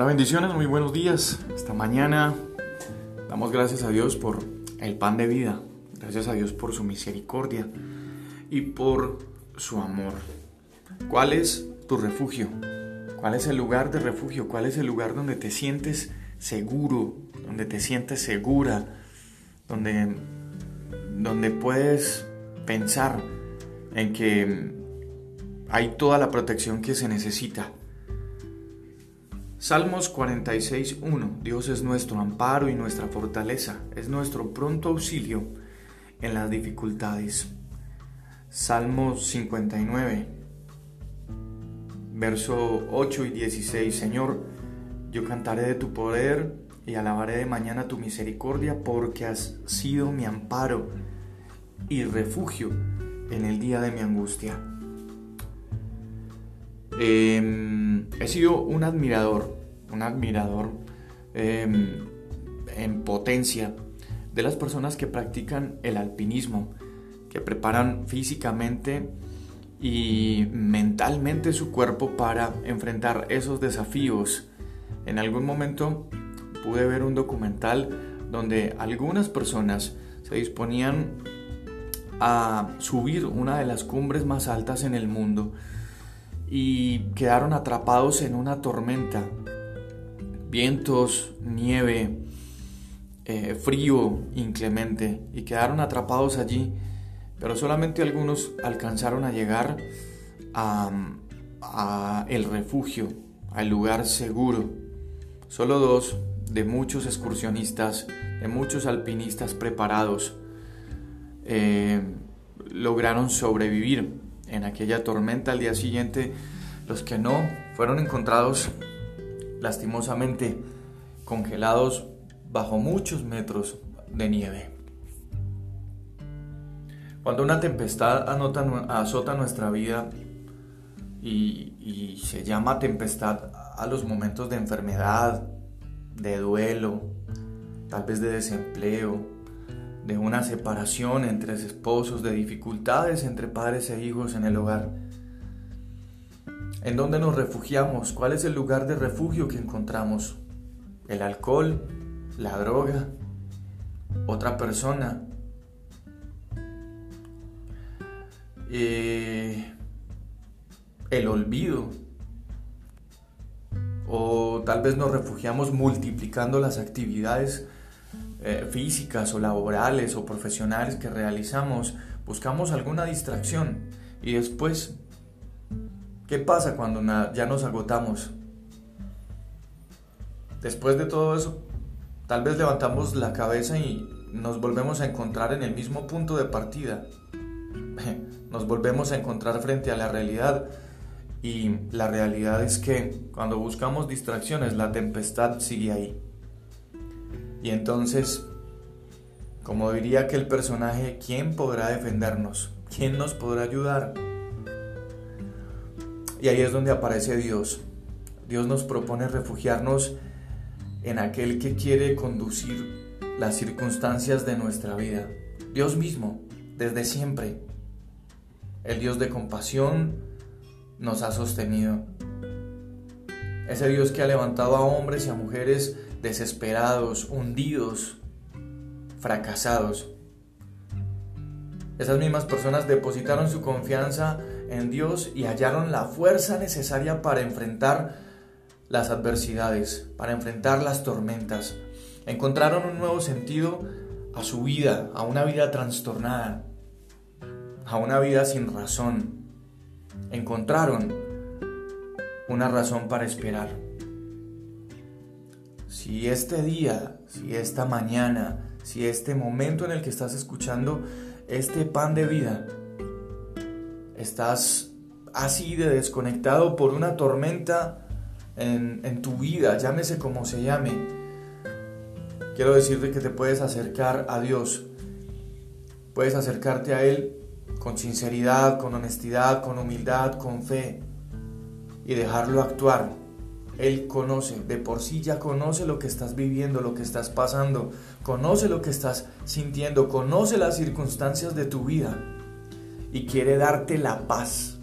Hola, bendiciones, muy buenos días. Esta mañana damos gracias a Dios por el pan de vida, gracias a Dios por su misericordia y por su amor. ¿Cuál es tu refugio? ¿Cuál es el lugar de refugio? ¿Cuál es el lugar donde te sientes seguro, donde te sientes segura, donde, donde puedes pensar en que hay toda la protección que se necesita? Salmos 46.1 Dios es nuestro amparo y nuestra fortaleza, es nuestro pronto auxilio en las dificultades. Salmos 59, verso 8 y 16 Señor, yo cantaré de tu poder y alabaré de mañana tu misericordia porque has sido mi amparo y refugio en el día de mi angustia. Em, he sido un admirador, un admirador em, en potencia de las personas que practican el alpinismo, que preparan físicamente y mentalmente su cuerpo para enfrentar esos desafíos. En algún momento pude ver un documental donde algunas personas se disponían a subir una de las cumbres más altas en el mundo y quedaron atrapados en una tormenta. Vientos, nieve, eh, frío inclemente y quedaron atrapados allí, pero solamente algunos alcanzaron a llegar a, el refugio, al lugar seguro. Solo dos de muchos excursionistas, de muchos alpinistas preparados, eh, lograron sobrevivir en aquella tormenta. Al día siguiente, los que no fueron encontrados lastimosamente congelados bajo muchos metros de nieve. Cuando una tempestad azota nuestra vida y, se llama tempestad a los momentos de enfermedad, de duelo, tal vez de desempleo, de una separación entre esposos, de dificultades entre padres e hijos en el hogar. ¿En dónde nos refugiamos? ¿Cuál es el lugar de refugio que encontramos? ¿El alcohol? ¿La droga? ¿Otra persona? Eh, ¿El olvido? ¿O tal vez nos refugiamos multiplicando las actividades eh, físicas o laborales o profesionales que realizamos, buscamos alguna distracción y después, ¿qué pasa cuando ya nos agotamos? Después de todo eso, tal vez levantamos la cabeza y nos volvemos a encontrar en el mismo punto de partida. Nos volvemos a encontrar frente a la realidad y la realidad es que cuando buscamos distracciones la tempestad sigue ahí. Y entonces, como diría aquel personaje, ¿quién podrá defendernos? ¿Quién nos podrá ayudar? Y ahí es donde aparece Dios. Dios nos propone refugiarnos en aquel que quiere conducir las circunstancias de nuestra vida. Dios mismo, desde siempre. El Dios de compasión nos ha sostenido. Ese Dios que ha levantado a hombres y a mujeres desesperados, hundidos, fracasados. Esas mismas personas depositaron su confianza en Dios y hallaron la fuerza necesaria para enfrentar las adversidades, para enfrentar las tormentas. Encontraron un nuevo sentido a su vida, a una vida trastornada, a una vida sin razón. Encontraron una razón para esperar. Si este día, si esta mañana, si este momento en el que estás escuchando este pan de vida, estás así de desconectado por una tormenta en, tu vida, llámese como se llame, quiero decirte que te puedes acercar a Dios, puedes acercarte a Él con sinceridad, con honestidad, con humildad, con fe y dejarlo actuar él conoce, de por sí ya conoce lo que estás viviendo, lo que estás pasando, conoce lo que estás sintiendo, conoce las circunstancias de tu vida y quiere darte la paz.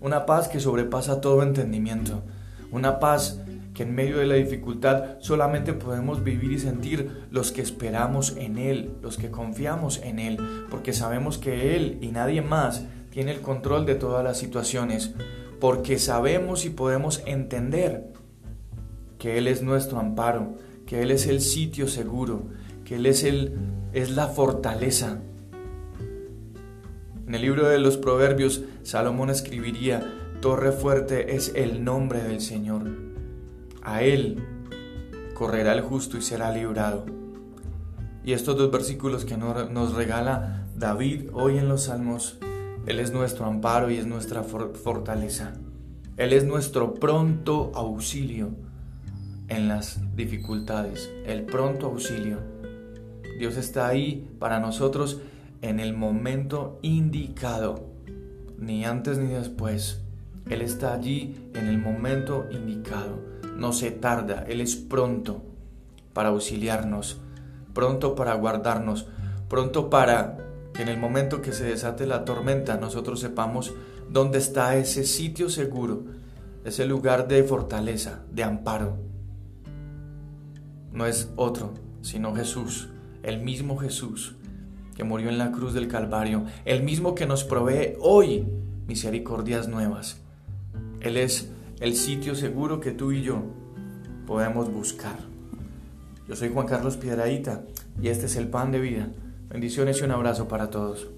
Una paz que sobrepasa todo entendimiento, una paz que en medio de la dificultad solamente podemos vivir y sentir los que esperamos en Él, los que confiamos en Él, porque sabemos que Él y nadie más tiene el control de todas las situaciones, porque sabemos y podemos entender que Él es nuestro amparo, que Él es el sitio seguro, que Él es, el, es la fortaleza. En el libro de los Proverbios, Salomón escribiría, Torre fuerte es el nombre del Señor. A Él correrá el justo y será librado. Y estos dos versículos que nos regala David hoy en los Salmos, Él es nuestro amparo y es nuestra fortaleza. Él es nuestro pronto auxilio en las dificultades, el pronto auxilio. Dios está ahí para nosotros en el momento indicado, ni antes ni después. Él está allí en el momento indicado no se tarda, Él es pronto para auxiliarnos, pronto para guardarnos, pronto para que en el momento que se desate la tormenta nosotros sepamos dónde está ese sitio seguro, ese lugar de fortaleza, de amparo. No es otro, sino Jesús, el mismo Jesús que murió en la cruz del Calvario, el mismo que nos provee hoy misericordias nuevas. Él es el sitio seguro que tú y yo podemos buscar. Yo soy Juan Carlos Piedraíta y este es el pan de vida. Bendiciones y un abrazo para todos.